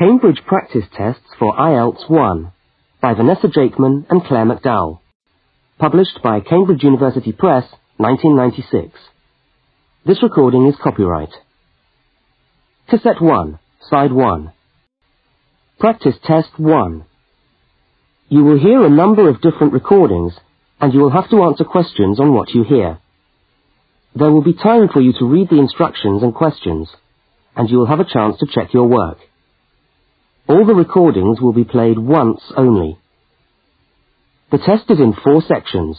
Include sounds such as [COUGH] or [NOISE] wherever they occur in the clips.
Cambridge Practice Tests for IELTS 1 by Vanessa Jakeman and Clare McDowell. Published by Cambridge University Press, 1996. This recording is copyright. Cassette 1, Side 1. Practice Test 1. You will hear a number of different recordings and you will have to answer questions on what you hear. There will be time for you to read the instructions and questions and you will have a chance to check your work. All the recordings will be played once only. The test is in four sections.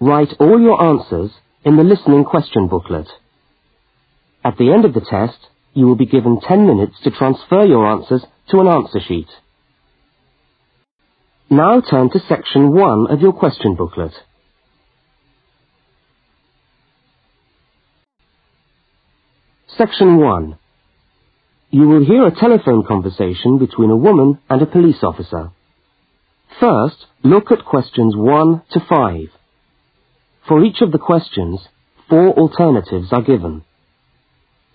Write all your answers in the listening question booklet. At the end of the test, you will be given 10 minutes to transfer your answers to an answer sheet. Now turn to section 1 of your question booklet. Section 1. You will hear a telephone conversation between a woman and a police officer. First, look at questions 1 to 5. For each of the questions, four alternatives are given.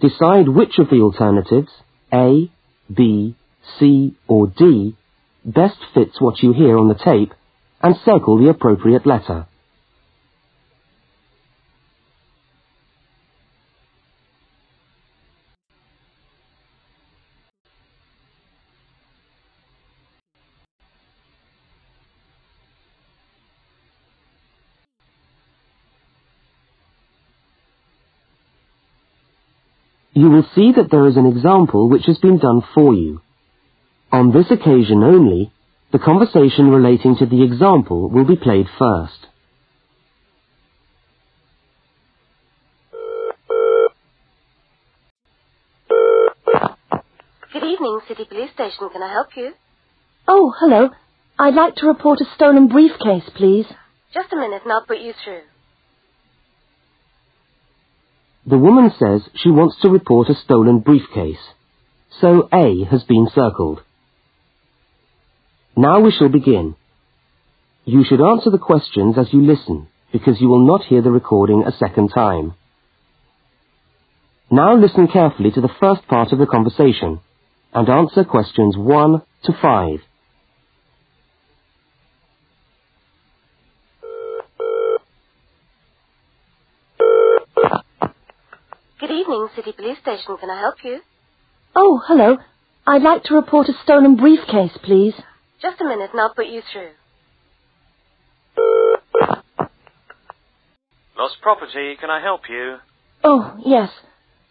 Decide which of the alternatives, A, B, C or D, best fits what you hear on the tape and circle the appropriate letter. You will see that there is an example which has been done for you. On this occasion only, the conversation relating to the example will be played first. Good evening, City Police Station. Can I help you? Oh, hello. I'd like to report a stolen briefcase, please. Just a minute and I'll put you through. The woman says she wants to report a stolen briefcase, so A has been circled. Now we shall begin. You should answer the questions as you listen, because you will not hear the recording a second time. Now listen carefully to the first part of the conversation, and answer questions 1 to 5. Good evening, City Police Station. Can I help you? Oh, hello. I'd like to report a stolen briefcase, please. Just a minute and I'll put you through. Lost property, can I help you? Oh, yes.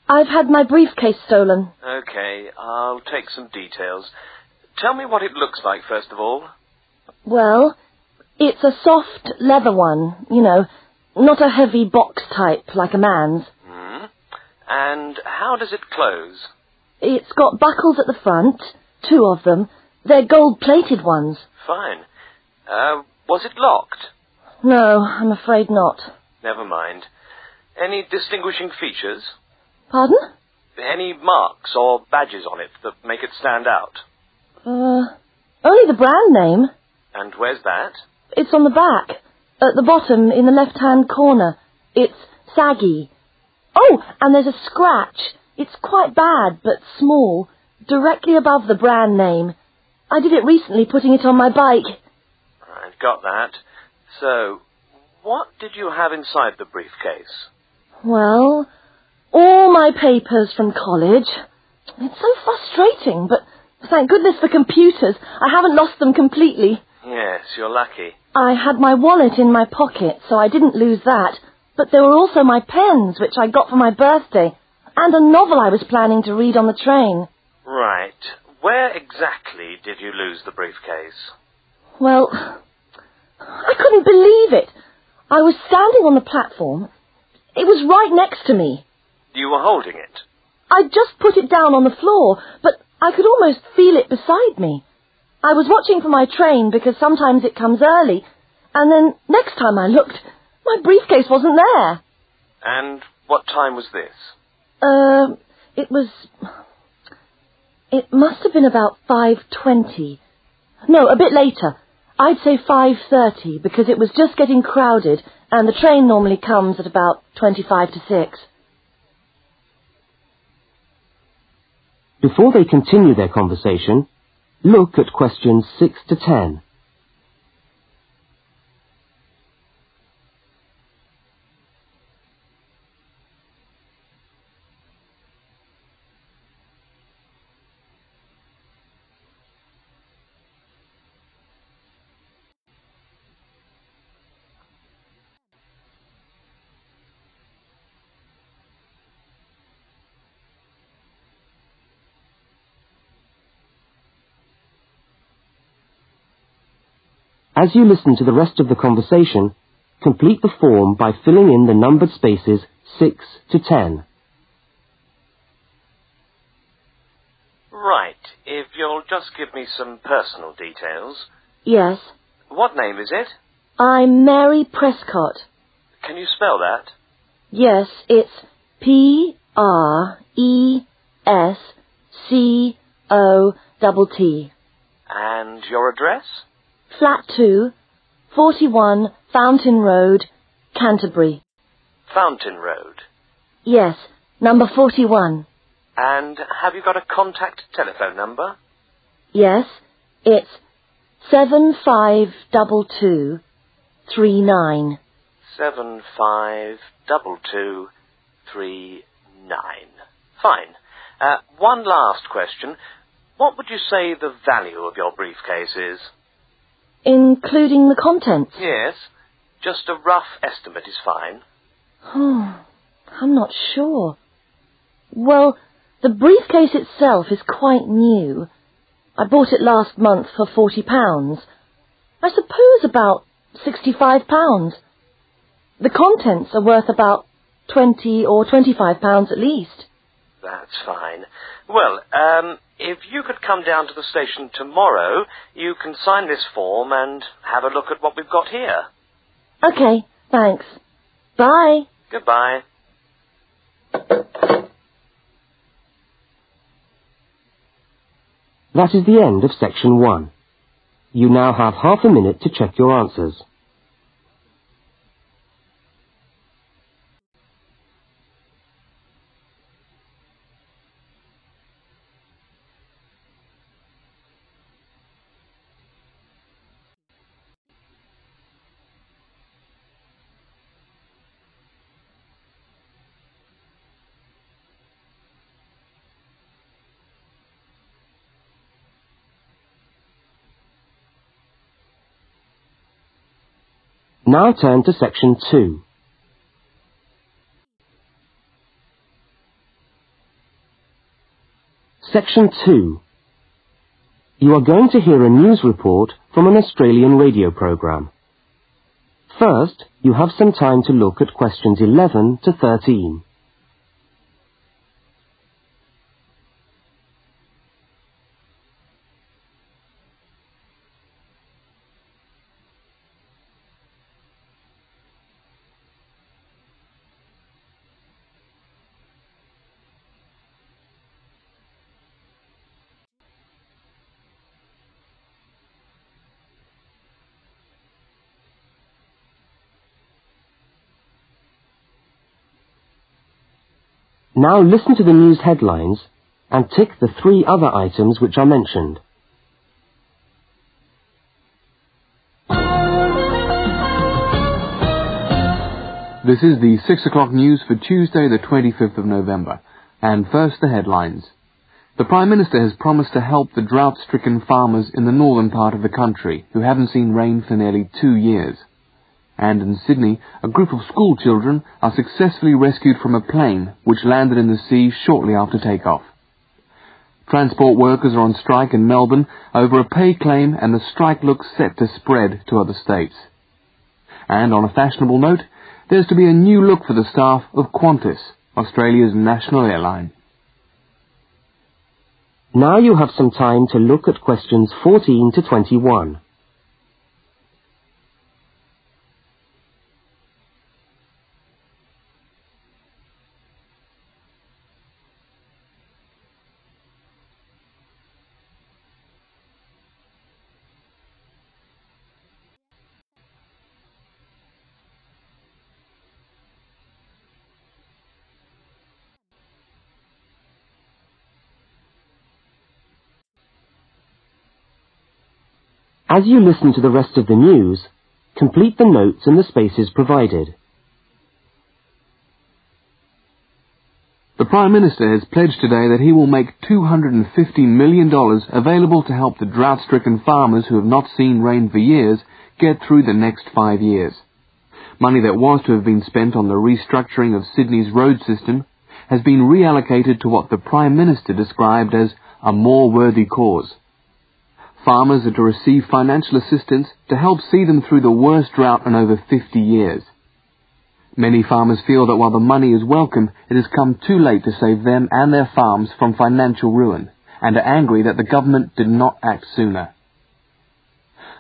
I've had my briefcase stolen. Okay, I'll take some details. Tell me what it looks like, first of all. Well, it's a soft leather one, you know, not a heavy box type like a man's. And how does it close? It's got buckles at the front, two of them. They're gold-plated ones. Fine. Uh, was it locked? No, I'm afraid not. Never mind. Any distinguishing features? Pardon? Any marks or badges on it that make it stand out? Uh, only the brand name. And where's that? It's on the back, at the bottom in the left-hand corner. It's saggy. Oh, and there's a scratch. It's quite bad, but small, directly above the brand name. I did it recently, putting it on my bike. I've got that. So, what did you have inside the briefcase? Well, all my papers from college. It's so frustrating, but thank goodness for computers. I haven't lost them completely. Yes, you're lucky. I had my wallet in my pocket, so I didn't lose that. But there were also my pens, which I got for my birthday, and a novel I was planning to read on the train. Right. Where exactly did you lose the briefcase? Well, I couldn't believe it. I was standing on the platform. It was right next to me. You were holding it. I'd just put it down on the floor, but I could almost feel it beside me. I was watching for my train because sometimes it comes early, and then next time I looked, my briefcase wasn't there. And what time was this? Uh, it was. It must have been about 5.20. No, a bit later. I'd say 5.30 because it was just getting crowded and the train normally comes at about 25 to 6. Before they continue their conversation, look at questions 6 to 10. As you listen to the rest of the conversation, complete the form by filling in the numbered spaces 6 to 10. Right. If you'll just give me some personal details. Yes. What name is it? I'm Mary Prescott. Can you spell that? Yes, it's P R E S C O double T. And your address? Flat 2, 41 Fountain Road, Canterbury. Fountain Road. Yes, number 41. And have you got a contact telephone number? Yes, it's 7522 39. Seven five double two three nine. Fine. Uh, one last question. What would you say the value of your briefcase is? Including the contents? Yes. Just a rough estimate is fine. Oh, I'm not sure. Well, the briefcase itself is quite new. I bought it last month for forty pounds. I suppose about sixty-five pounds. The contents are worth about twenty or twenty-five pounds at least. That's fine. Well, um, if you could come down to the station tomorrow, you can sign this form and have a look at what we've got here. Okay, thanks. Bye. Goodbye. That is the end of section 1. You now have half a minute to check your answers. Now turn to section 2. Section 2. You are going to hear a news report from an Australian radio program. First, you have some time to look at questions 11 to 13. Now listen to the news headlines and tick the three other items which are mentioned. This is the 6 o'clock news for Tuesday, the 25th of November. And first, the headlines. The Prime Minister has promised to help the drought-stricken farmers in the northern part of the country who haven't seen rain for nearly two years. And in Sydney, a group of school children are successfully rescued from a plane which landed in the sea shortly after takeoff. Transport workers are on strike in Melbourne over a pay claim and the strike looks set to spread to other states. And on a fashionable note, there's to be a new look for the staff of Qantas, Australia's national airline. Now you have some time to look at questions 14 to 21. As you listen to the rest of the news, complete the notes in the spaces provided. The Prime Minister has pledged today that he will make $250 million available to help the drought-stricken farmers who have not seen rain for years get through the next five years. Money that was to have been spent on the restructuring of Sydney's road system has been reallocated to what the Prime Minister described as a more worthy cause. Farmers are to receive financial assistance to help see them through the worst drought in over 50 years. Many farmers feel that while the money is welcome, it has come too late to save them and their farms from financial ruin, and are angry that the government did not act sooner.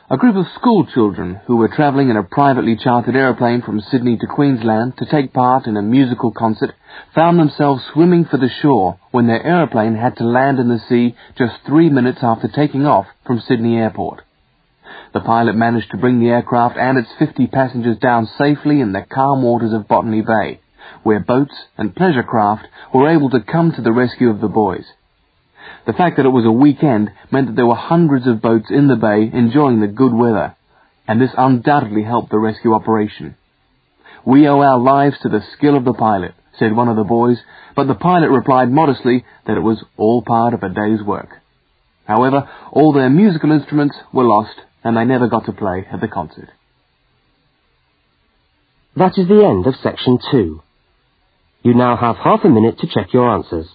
A group of school children who were travelling in a privately chartered aeroplane from Sydney to Queensland to take part in a musical concert found themselves swimming for the shore when their aeroplane had to land in the sea just three minutes after taking off from Sydney Airport. The pilot managed to bring the aircraft and its 50 passengers down safely in the calm waters of Botany Bay, where boats and pleasure craft were able to come to the rescue of the boys. The fact that it was a weekend meant that there were hundreds of boats in the bay enjoying the good weather, and this undoubtedly helped the rescue operation. We owe our lives to the skill of the pilot, said one of the boys, but the pilot replied modestly that it was all part of a day's work. However, all their musical instruments were lost and they never got to play at the concert. That is the end of section two. You now have half a minute to check your answers.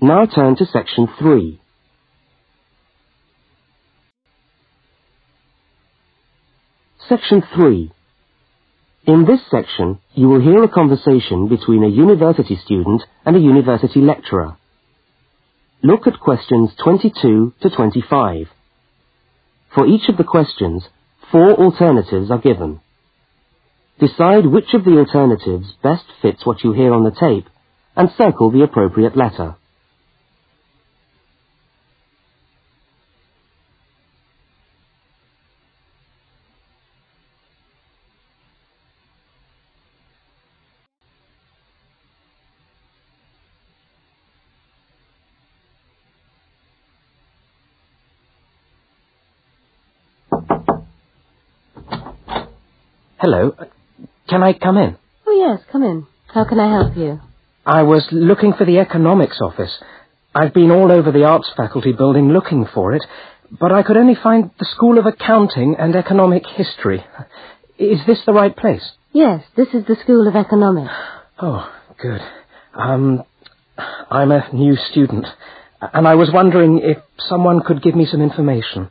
Now turn to section 3. Section 3. In this section, you will hear a conversation between a university student and a university lecturer. Look at questions 22 to 25. For each of the questions, four alternatives are given. Decide which of the alternatives best fits what you hear on the tape and circle the appropriate letter. Hello. Can I come in? Oh, yes, come in. How can I help you? I was looking for the economics office. I've been all over the arts faculty building looking for it, but I could only find the School of Accounting and Economic History. Is this the right place? Yes, this is the School of Economics. Oh, good. Um, I'm a new student, and I was wondering if someone could give me some information.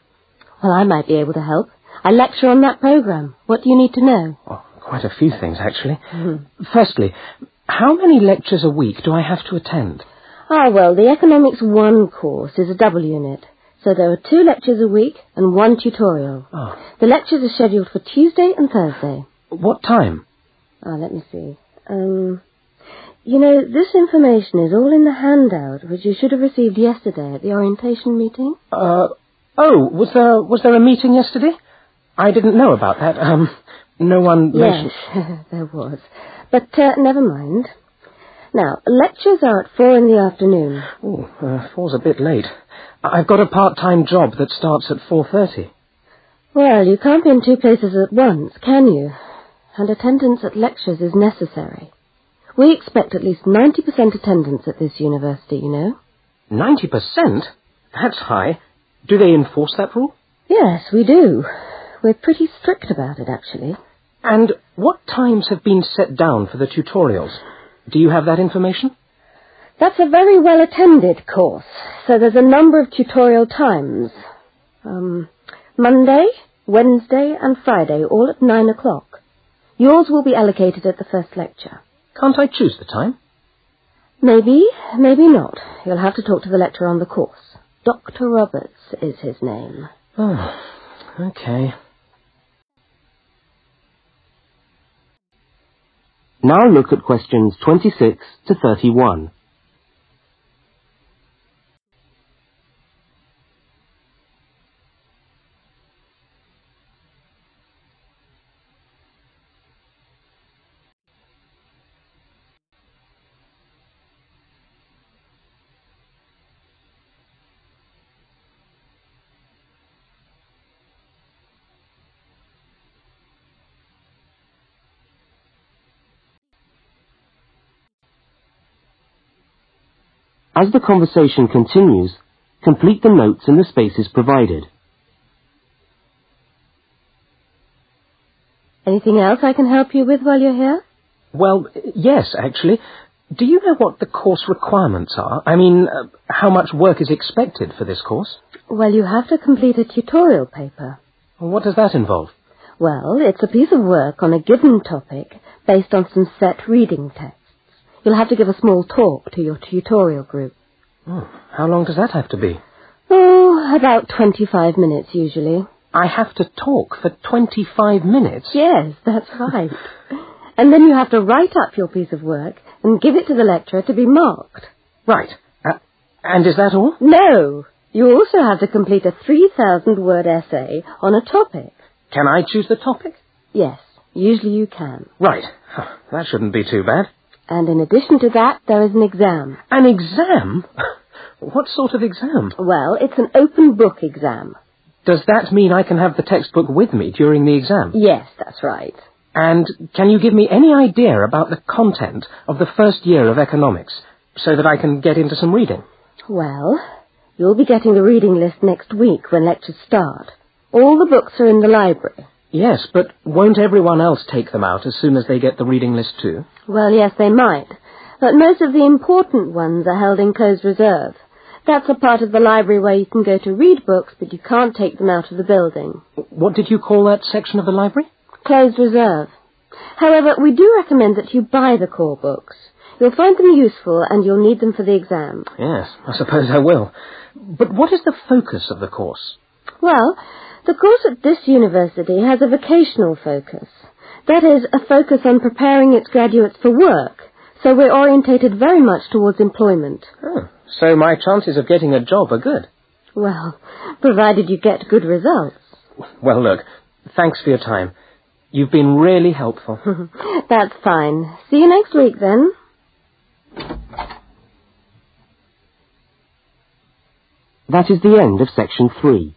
Well, I might be able to help. I lecture on that program. What do you need to know? Oh, quite a few things, actually. Firstly, how many lectures a week do I have to attend? Ah, well, the Economics 1 course is a double unit. So there are two lectures a week and one tutorial. Oh. The lectures are scheduled for Tuesday and Thursday. What time? Ah, let me see. Um, you know, this information is all in the handout, which you should have received yesterday at the orientation meeting. Uh, oh, was there was there a meeting yesterday? I didn't know about that. Um, no one mentioned. Yes, [LAUGHS] there was. But uh, never mind. Now, lectures are at four in the afternoon. Oh, uh, four's a bit late. I've got a part-time job that starts at four thirty. Well, you can't be in two places at once, can you? And attendance at lectures is necessary. We expect at least 90% attendance at this university, you know. Ninety percent? That's high. Do they enforce that rule? Yes, we do. We're pretty strict about it, actually. And what times have been set down for the tutorials? Do you have that information? That's a very well attended course, so there's a number of tutorial times. Um, Monday, Wednesday, and Friday, all at nine o'clock. Yours will be allocated at the first lecture. Can't I choose the time? Maybe, maybe not. You'll have to talk to the lecturer on the course. Dr. Roberts is his name. Oh, okay. Now look at questions 26 to 31. As the conversation continues, complete the notes in the spaces provided. Anything else I can help you with while you're here? Well, yes, actually. Do you know what the course requirements are? I mean, uh, how much work is expected for this course? Well, you have to complete a tutorial paper. What does that involve? Well, it's a piece of work on a given topic based on some set reading texts. You'll have to give a small talk to your tutorial group. Oh, how long does that have to be? Oh, about 25 minutes usually. I have to talk for 25 minutes? Yes, that's right. [LAUGHS] and then you have to write up your piece of work and give it to the lecturer to be marked. Right. Uh, and is that all? No. You also have to complete a 3,000 word essay on a topic. Can I choose the topic? Yes, usually you can. Right. That shouldn't be too bad. And in addition to that, there is an exam. An exam? [LAUGHS] What sort of exam? Well, it's an open book exam. Does that mean I can have the textbook with me during the exam? Yes, that's right. And can you give me any idea about the content of the first year of economics so that I can get into some reading? Well, you'll be getting the reading list next week when lectures start. All the books are in the library. Yes, but won't everyone else take them out as soon as they get the reading list too? Well, yes, they might. But most of the important ones are held in closed reserve. That's a part of the library where you can go to read books, but you can't take them out of the building. What did you call that section of the library? Closed reserve. However, we do recommend that you buy the core books. You'll find them useful and you'll need them for the exam. Yes, I suppose I will. But what is the focus of the course? Well, the course at this university has a vocational focus. That is, a focus on preparing its graduates for work. So we're orientated very much towards employment. Oh, so my chances of getting a job are good. Well, provided you get good results. Well, look, thanks for your time. You've been really helpful. [LAUGHS] That's fine. See you next week then. That is the end of section three.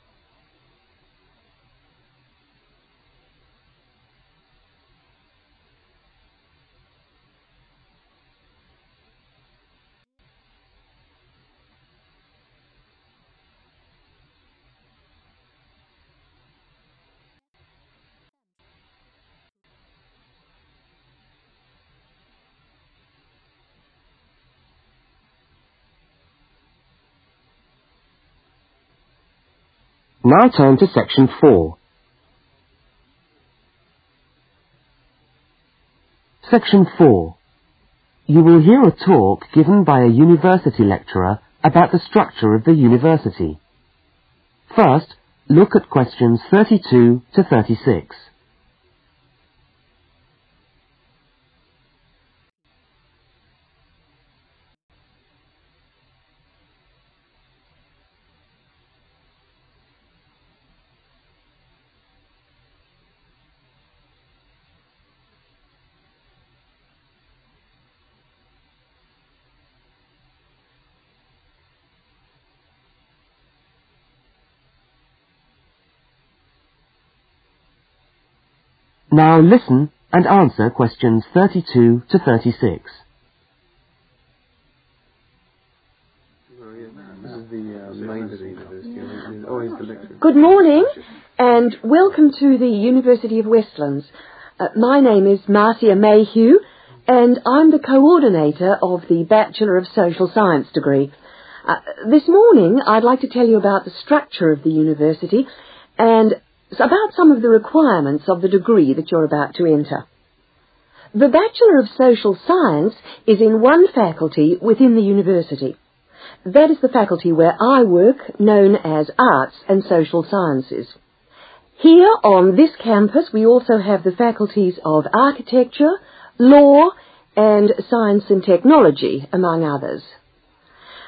Now turn to section 4. Section 4. You will hear a talk given by a university lecturer about the structure of the university. First, look at questions 32 to 36. Now listen and answer questions 32 to 36. Good morning and welcome to the University of Westlands. Uh, my name is Marcia Mayhew and I'm the coordinator of the Bachelor of Social Science degree. Uh, this morning I'd like to tell you about the structure of the university and about some of the requirements of the degree that you're about to enter. The Bachelor of Social Science is in one faculty within the university. That is the faculty where I work, known as Arts and Social Sciences. Here on this campus we also have the faculties of architecture, law and science and technology, among others.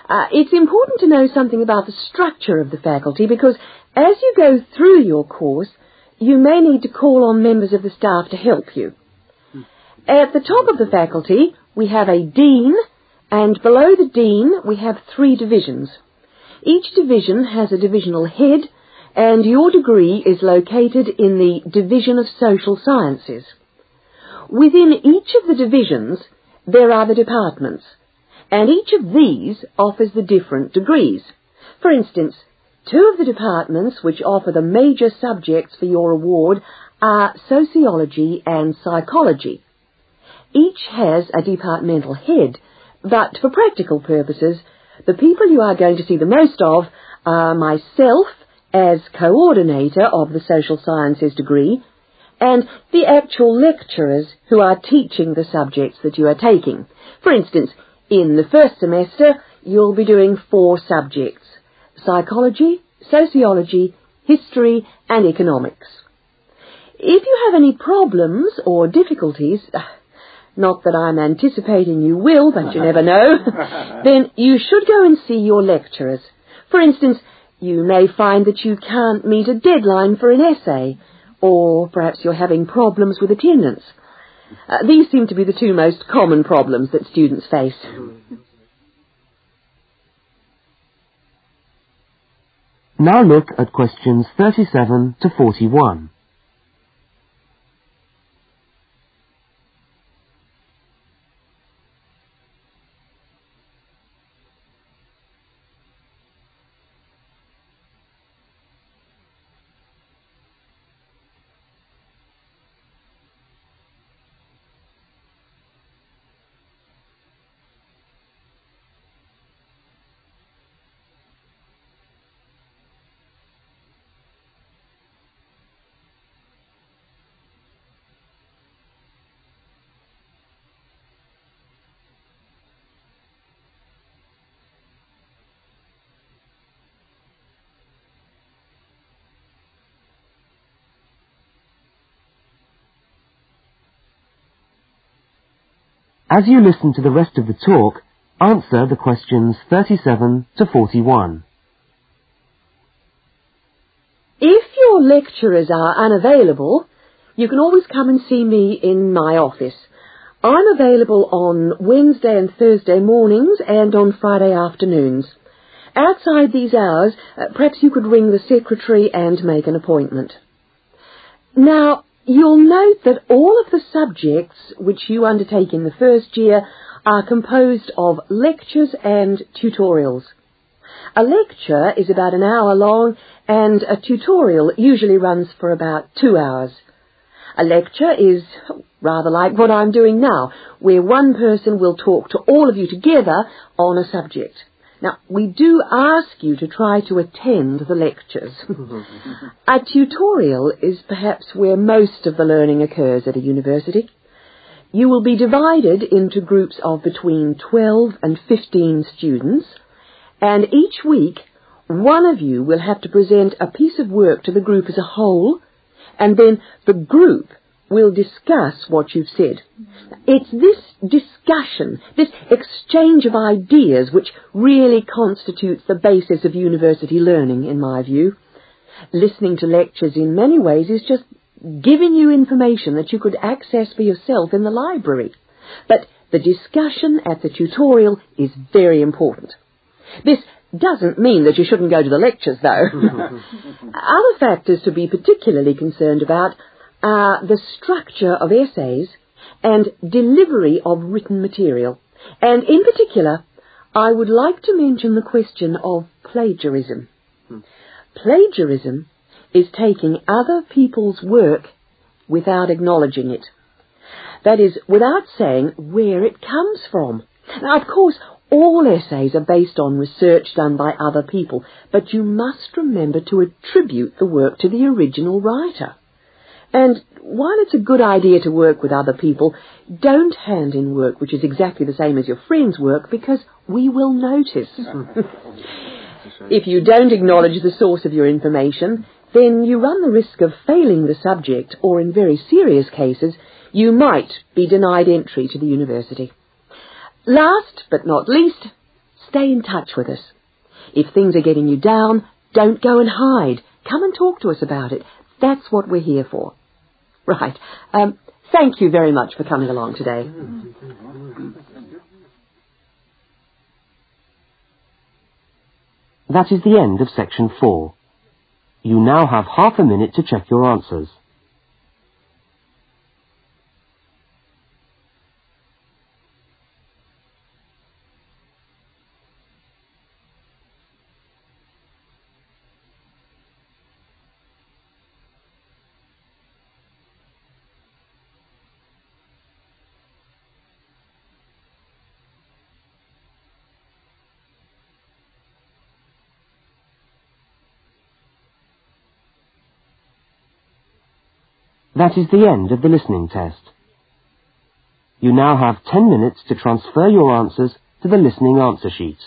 Uh, it's important to know something about the structure of the faculty because as you go through your course, you may need to call on members of the staff to help you. At the top of the faculty, we have a dean, and below the dean, we have three divisions. Each division has a divisional head, and your degree is located in the Division of Social Sciences. Within each of the divisions, there are the departments, and each of these offers the different degrees. For instance, two of the departments which offer the major subjects for your award are sociology and psychology. Each has a departmental head, but for practical purposes, the people you are going to see the most of are myself as coordinator of the social sciences degree and the actual lecturers who are teaching the subjects that you are taking. For instance, in the first semester, you'll be doing four subjects, psychology, sociology, history and economics. If you have any problems or difficulties, [SIGHS] not that I'm anticipating you will, but you never know, [LAUGHS] [LAUGHS] then you should go and see your lecturers. For instance, you may find that you can't meet a deadline for an essay, or perhaps you're having problems with attendance. Uh, these seem to be the two most common problems that students face. Now look at questions 37 to 41. As you listen to the rest of the talk, answer the questions 37 to 41. If your lecturers are unavailable, you can always come and see me in my office. I'm available on Wednesday and Thursday mornings and on Friday afternoons. Outside these hours, uh, perhaps you could ring the secretary and make an appointment. Now, You'll note that all of the subjects which you undertake in the first year are composed of lectures and tutorials. A lecture is about an hour long and a tutorial usually runs for about two hours. A lecture is rather like what I'm doing now, where one person will talk to all of you together on a subject. Now, we do ask you to try to attend the lectures. [LAUGHS] a tutorial is perhaps where most of the learning occurs at a university. You will be divided into groups of between 12 and 15 students, and each week one of you will have to present a piece of work to the group as a whole, and then the group will discuss what you've said. It's this discussion, this exchange of ideas which really constitutes the basis of university learning, in my view. Listening to lectures in many ways is just giving you information that you could access for yourself in the library. But the discussion at the tutorial is very important. This doesn't mean that you shouldn't go to the lectures, though. [LAUGHS] Other factors to be particularly concerned about are the structure of essays and delivery of written material. And in particular, I would like to mention the question of plagiarism. Hmm. Plagiarism is taking other people's work without acknowledging it. That is, without saying where it comes from. Now, of course, all essays are based on research done by other people, but you must remember to attribute the work to the original writer. And while it's a good idea to work with other people, don't hand in work which is exactly the same as your friend's work because we will notice. [LAUGHS] if you don't acknowledge the source of your information, then you run the risk of failing the subject or in very serious cases, you might be denied entry to the university. Last but not least, stay in touch with us. If things are getting you down, don't go and hide. Come and talk to us about it. That's what we're here for. Right. Um, thank you very much for coming along today. That is the end of section four. You now have half a minute to check your answers. That is the end of the listening test. You now have 10 minutes to transfer your answers to the listening answer sheet.